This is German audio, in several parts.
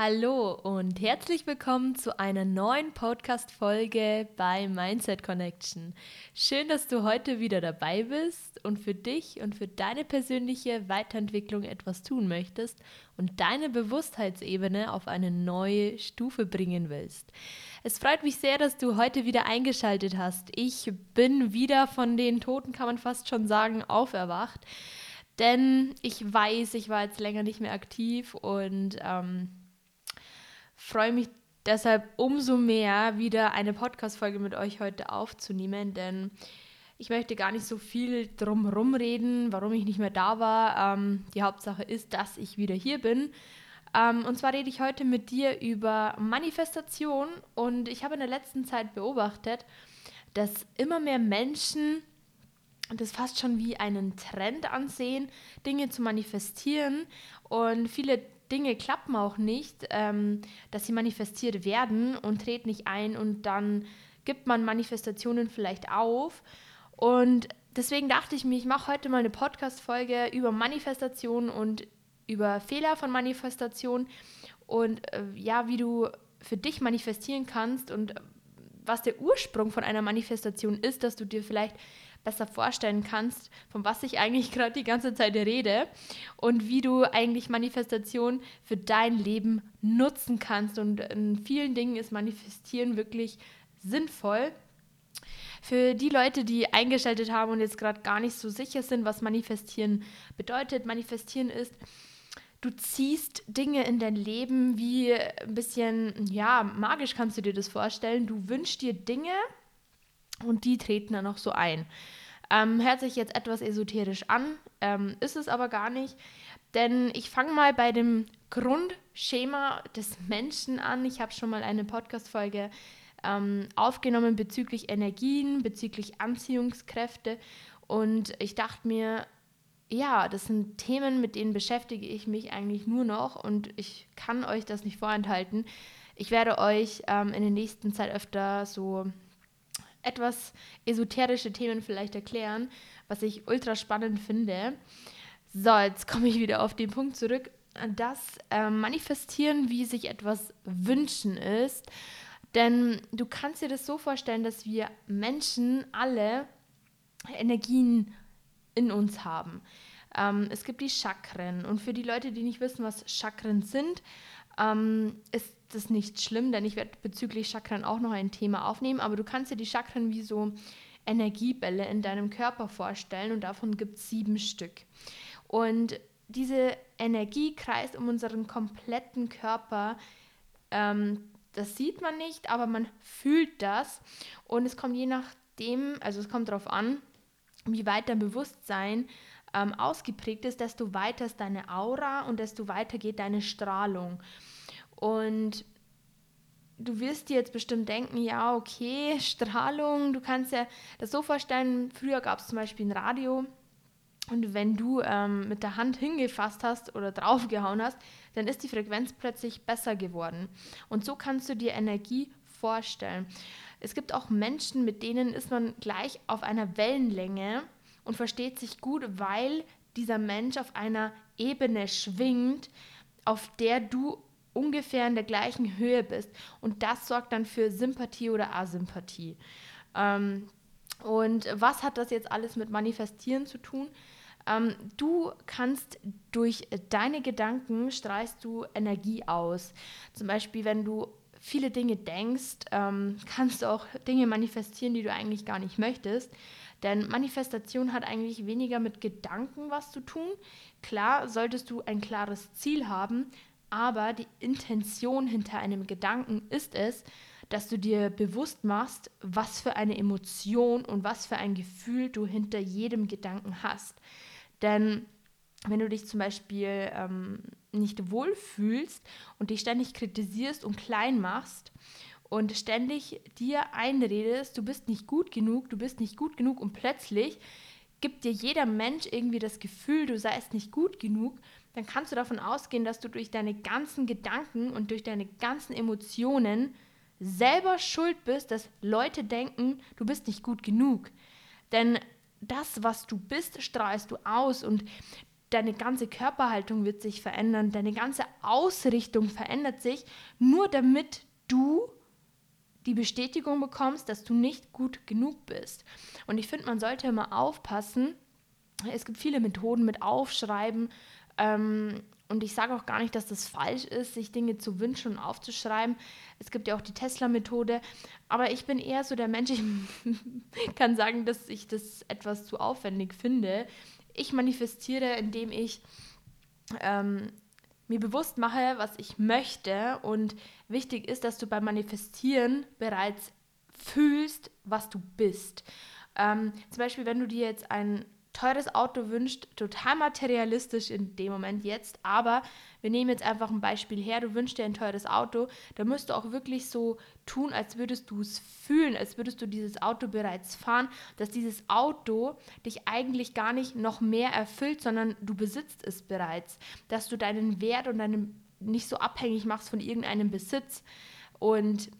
Hallo und herzlich willkommen zu einer neuen Podcast-Folge bei Mindset Connection. Schön, dass du heute wieder dabei bist und für dich und für deine persönliche Weiterentwicklung etwas tun möchtest und deine Bewusstheitsebene auf eine neue Stufe bringen willst. Es freut mich sehr, dass du heute wieder eingeschaltet hast. Ich bin wieder von den Toten, kann man fast schon sagen, auferwacht. Denn ich weiß, ich war jetzt länger nicht mehr aktiv und ähm, freue mich deshalb umso mehr, wieder eine Podcast-Folge mit euch heute aufzunehmen, denn ich möchte gar nicht so viel drumherum reden, warum ich nicht mehr da war. Ähm, die Hauptsache ist, dass ich wieder hier bin. Ähm, und zwar rede ich heute mit dir über Manifestation und ich habe in der letzten Zeit beobachtet, dass immer mehr Menschen das fast schon wie einen Trend ansehen, Dinge zu manifestieren und viele Dinge klappen auch nicht, ähm, dass sie manifestiert werden und treten nicht ein und dann gibt man Manifestationen vielleicht auf. Und deswegen dachte ich mir, ich mache heute mal eine Podcast-Folge über Manifestation und über Fehler von Manifestation und äh, ja, wie du für dich manifestieren kannst und was der Ursprung von einer Manifestation ist, dass du dir vielleicht besser vorstellen kannst, von was ich eigentlich gerade die ganze Zeit rede und wie du eigentlich Manifestation für dein Leben nutzen kannst. Und in vielen Dingen ist Manifestieren wirklich sinnvoll. Für die Leute, die eingeschaltet haben und jetzt gerade gar nicht so sicher sind, was Manifestieren bedeutet, Manifestieren ist, du ziehst Dinge in dein Leben wie ein bisschen, ja, magisch kannst du dir das vorstellen. Du wünschst dir Dinge und die treten dann auch so ein. Ähm, hört sich jetzt etwas esoterisch an, ähm, ist es aber gar nicht, denn ich fange mal bei dem Grundschema des Menschen an. Ich habe schon mal eine Podcast-Folge ähm, aufgenommen bezüglich Energien, bezüglich Anziehungskräfte und ich dachte mir, ja, das sind Themen, mit denen beschäftige ich mich eigentlich nur noch und ich kann euch das nicht vorenthalten. Ich werde euch ähm, in der nächsten Zeit öfter so etwas esoterische Themen vielleicht erklären, was ich ultra spannend finde. So, jetzt komme ich wieder auf den Punkt zurück, dass äh, Manifestieren, wie sich etwas wünschen ist. Denn du kannst dir das so vorstellen, dass wir Menschen alle Energien in uns haben. Ähm, es gibt die Chakren und für die Leute, die nicht wissen, was Chakren sind, ähm, ist das nicht schlimm, denn ich werde bezüglich Chakren auch noch ein Thema aufnehmen, aber du kannst dir die Chakren wie so Energiebälle in deinem Körper vorstellen und davon gibt es sieben Stück. Und diese Energie kreist um unseren kompletten Körper. Ähm, das sieht man nicht, aber man fühlt das. Und es kommt je nachdem, also es kommt darauf an, wie weit dein Bewusstsein ähm, ausgeprägt ist, desto weiter ist deine Aura und desto weiter geht deine Strahlung. Und du wirst dir jetzt bestimmt denken, ja, okay, Strahlung, du kannst ja das so vorstellen, früher gab es zum Beispiel ein Radio und wenn du ähm, mit der Hand hingefasst hast oder draufgehauen hast, dann ist die Frequenz plötzlich besser geworden. Und so kannst du dir Energie vorstellen. Es gibt auch Menschen, mit denen ist man gleich auf einer Wellenlänge und versteht sich gut, weil dieser Mensch auf einer Ebene schwingt, auf der du ungefähr in der gleichen Höhe bist. Und das sorgt dann für Sympathie oder Asympathie. Ähm, und was hat das jetzt alles mit Manifestieren zu tun? Ähm, du kannst durch deine Gedanken strahlst du Energie aus. Zum Beispiel, wenn du viele Dinge denkst, ähm, kannst du auch Dinge manifestieren, die du eigentlich gar nicht möchtest. Denn Manifestation hat eigentlich weniger mit Gedanken was zu tun. Klar, solltest du ein klares Ziel haben, aber die Intention hinter einem Gedanken ist es, dass du dir bewusst machst, was für eine Emotion und was für ein Gefühl du hinter jedem Gedanken hast. Denn wenn du dich zum Beispiel ähm, nicht wohlfühlst und dich ständig kritisierst und klein machst und ständig dir einredest, du bist nicht gut genug, du bist nicht gut genug und plötzlich gibt dir jeder Mensch irgendwie das Gefühl, du seist nicht gut genug, dann kannst du davon ausgehen, dass du durch deine ganzen Gedanken und durch deine ganzen Emotionen selber schuld bist, dass Leute denken, du bist nicht gut genug. Denn das, was du bist, strahlst du aus und deine ganze Körperhaltung wird sich verändern, deine ganze Ausrichtung verändert sich, nur damit du die Bestätigung bekommst, dass du nicht gut genug bist. Und ich finde, man sollte immer aufpassen. Es gibt viele Methoden mit Aufschreiben. Ähm, und ich sage auch gar nicht, dass das falsch ist, sich Dinge zu wünschen und aufzuschreiben. Es gibt ja auch die Tesla-Methode. Aber ich bin eher so der Mensch, ich kann sagen, dass ich das etwas zu aufwendig finde. Ich manifestiere, indem ich ähm, mir bewusst mache, was ich möchte. Und wichtig ist, dass du beim Manifestieren bereits fühlst, was du bist. Ähm, zum Beispiel, wenn du dir jetzt ein teures Auto wünscht, total materialistisch in dem Moment jetzt, aber wir nehmen jetzt einfach ein Beispiel her, du wünschst dir ein teures Auto, da musst du auch wirklich so tun, als würdest du es fühlen, als würdest du dieses Auto bereits fahren, dass dieses Auto dich eigentlich gar nicht noch mehr erfüllt, sondern du besitzt es bereits, dass du deinen Wert und deinen nicht so abhängig machst von irgendeinem Besitz. Und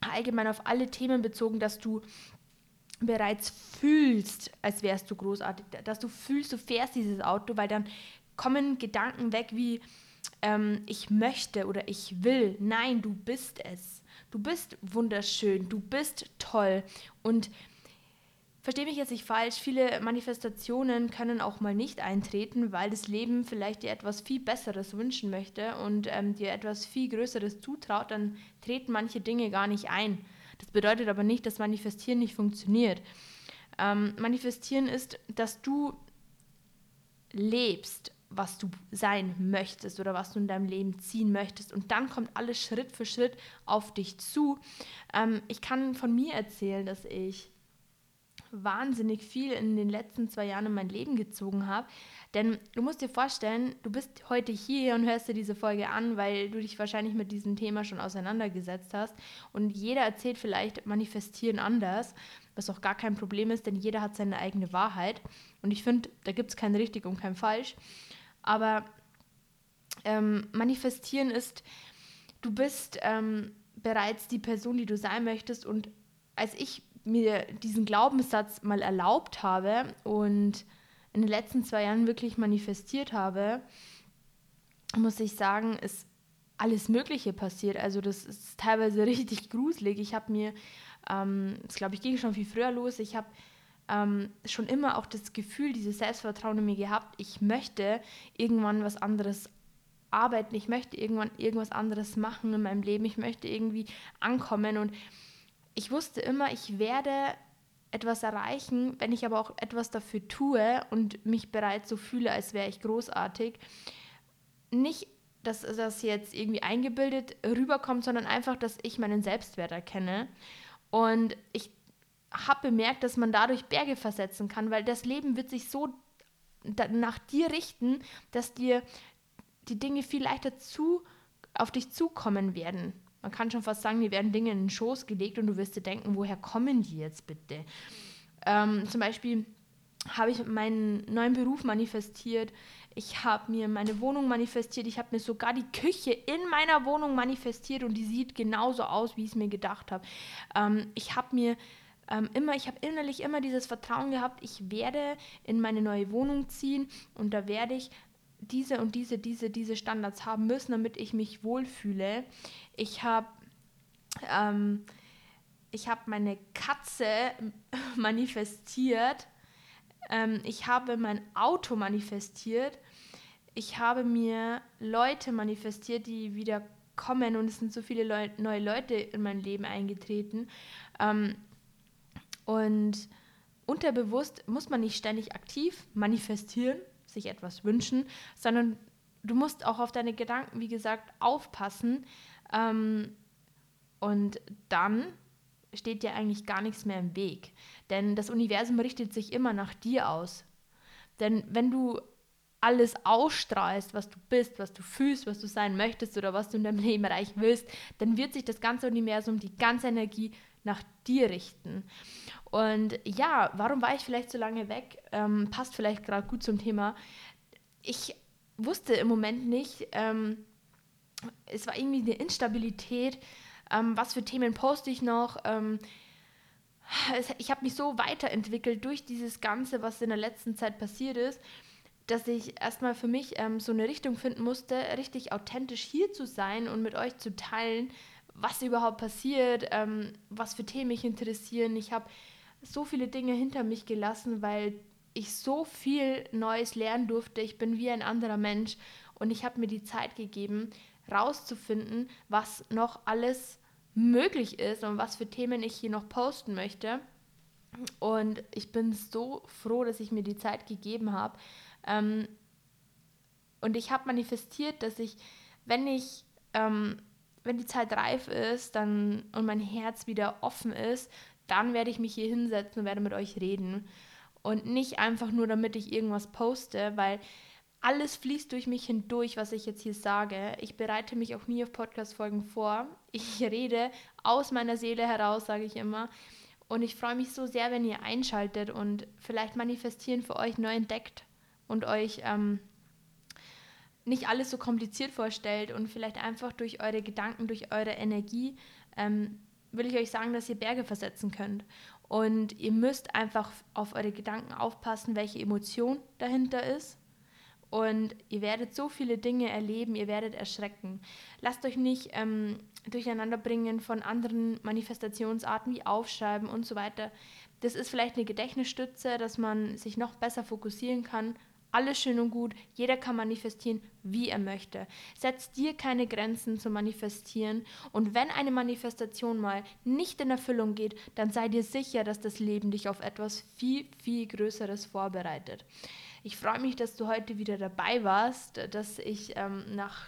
allgemein auf alle Themen bezogen, dass du bereits fühlst, als wärst du großartig, dass du fühlst, du fährst dieses Auto, weil dann kommen Gedanken weg wie ähm, ich möchte oder ich will. Nein, du bist es. Du bist wunderschön, du bist toll und Verstehe mich jetzt nicht falsch, viele Manifestationen können auch mal nicht eintreten, weil das Leben vielleicht dir etwas viel Besseres wünschen möchte und ähm, dir etwas viel Größeres zutraut, dann treten manche Dinge gar nicht ein. Das bedeutet aber nicht, dass Manifestieren nicht funktioniert. Ähm, manifestieren ist, dass du lebst, was du sein möchtest oder was du in deinem Leben ziehen möchtest. Und dann kommt alles Schritt für Schritt auf dich zu. Ähm, ich kann von mir erzählen, dass ich wahnsinnig viel in den letzten zwei Jahren in mein Leben gezogen habe. Denn du musst dir vorstellen, du bist heute hier und hörst dir diese Folge an, weil du dich wahrscheinlich mit diesem Thema schon auseinandergesetzt hast. Und jeder erzählt vielleicht manifestieren anders, was auch gar kein Problem ist, denn jeder hat seine eigene Wahrheit. Und ich finde, da gibt es kein richtig und kein falsch. Aber ähm, manifestieren ist, du bist ähm, bereits die Person, die du sein möchtest. Und als ich mir diesen Glaubenssatz mal erlaubt habe und in den letzten zwei Jahren wirklich manifestiert habe, muss ich sagen, ist alles Mögliche passiert. Also das ist teilweise richtig gruselig. Ich habe mir, ähm, das glaube ich, ging schon viel früher los. Ich habe ähm, schon immer auch das Gefühl, dieses Selbstvertrauen in mir gehabt, ich möchte irgendwann was anderes arbeiten, ich möchte irgendwann irgendwas anderes machen in meinem Leben, ich möchte irgendwie ankommen und ich wusste immer, ich werde etwas erreichen, wenn ich aber auch etwas dafür tue und mich bereits so fühle, als wäre ich großartig. Nicht, dass das jetzt irgendwie eingebildet rüberkommt, sondern einfach, dass ich meinen Selbstwert erkenne. Und ich habe bemerkt, dass man dadurch Berge versetzen kann, weil das Leben wird sich so nach dir richten, dass dir die Dinge viel leichter zu, auf dich zukommen werden. Man kann schon fast sagen, die werden Dinge in den Schoß gelegt und du wirst dir denken, woher kommen die jetzt bitte? Ähm, zum Beispiel habe ich meinen neuen Beruf manifestiert. Ich habe mir meine Wohnung manifestiert. Ich habe mir sogar die Küche in meiner Wohnung manifestiert und die sieht genauso aus, wie ich es mir gedacht habe. Ähm, ich habe mir ähm, immer, ich habe innerlich immer dieses Vertrauen gehabt, ich werde in meine neue Wohnung ziehen und da werde ich diese und diese, diese, diese Standards haben müssen, damit ich mich wohlfühle. Ich habe ähm, habe meine Katze manifestiert. Ähm, ich habe mein Auto manifestiert. Ich habe mir Leute manifestiert, die wieder kommen und es sind so viele Leu neue Leute in mein Leben eingetreten. Ähm, und unterbewusst muss man nicht ständig aktiv manifestieren, sich etwas wünschen, sondern du musst auch auf deine Gedanken, wie gesagt, aufpassen. Ähm, und dann steht dir eigentlich gar nichts mehr im Weg. Denn das Universum richtet sich immer nach dir aus. Denn wenn du alles ausstrahlst, was du bist, was du fühlst, was du sein möchtest oder was du in deinem Leben erreichen willst, dann wird sich das ganze Universum, die ganze Energie nach dir richten. Und ja, warum war ich vielleicht so lange weg? Ähm, passt vielleicht gerade gut zum Thema. Ich wusste im Moment nicht, ähm, es war irgendwie eine Instabilität. Ähm, was für Themen poste ich noch? Ähm, ich habe mich so weiterentwickelt durch dieses Ganze, was in der letzten Zeit passiert ist. dass ich erstmal für mich ähm, so eine Richtung finden musste, richtig authentisch hier zu sein und mit euch zu teilen, was überhaupt passiert, ähm, was für Themen mich interessieren. Ich habe so viele Dinge hinter mich gelassen, weil ich so viel Neues lernen durfte. Ich bin wie ein anderer Mensch und ich habe mir die Zeit gegeben, rauszufinden, was noch alles möglich ist und was für Themen ich hier noch posten möchte. Und ich bin so froh, dass ich mir die Zeit gegeben habe. Ähm, und ich habe manifestiert, dass ich, wenn ich, ähm, wenn die Zeit reif ist dann, und mein Herz wieder offen ist, dann werde ich mich hier hinsetzen und werde mit euch reden. Und nicht einfach nur, damit ich irgendwas poste, weil alles fließt durch mich hindurch, was ich jetzt hier sage. Ich bereite mich auch nie auf Podcast-Folgen vor. Ich rede aus meiner Seele heraus, sage ich immer. Und ich freue mich so sehr, wenn ihr einschaltet und vielleicht manifestieren für euch neu entdeckt und euch ähm, nicht alles so kompliziert vorstellt und vielleicht einfach durch eure Gedanken, durch eure Energie, ähm, will ich euch sagen, dass ihr Berge versetzen könnt. Und ihr müsst einfach auf eure Gedanken aufpassen, welche Emotion dahinter ist. Und ihr werdet so viele Dinge erleben, ihr werdet erschrecken. Lasst euch nicht ähm, durcheinander bringen von anderen Manifestationsarten wie Aufschreiben und so weiter. Das ist vielleicht eine Gedächtnisstütze, dass man sich noch besser fokussieren kann, alles schön und gut, jeder kann manifestieren, wie er möchte. Setz dir keine Grenzen zu manifestieren und wenn eine Manifestation mal nicht in Erfüllung geht, dann sei dir sicher, dass das Leben dich auf etwas viel, viel Größeres vorbereitet. Ich freue mich, dass du heute wieder dabei warst, dass ich ähm, nach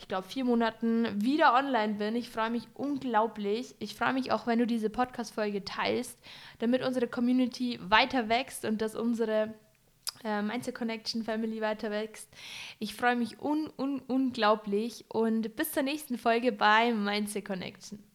ich glaube, vier Monaten wieder online bin. Ich freue mich unglaublich. Ich freue mich auch, wenn du diese Podcast-Folge teilst, damit unsere Community weiter wächst und dass unsere äh, Mindset Connection Family weiter wächst. Ich freue mich un, un, unglaublich und bis zur nächsten Folge bei Mindset Connection.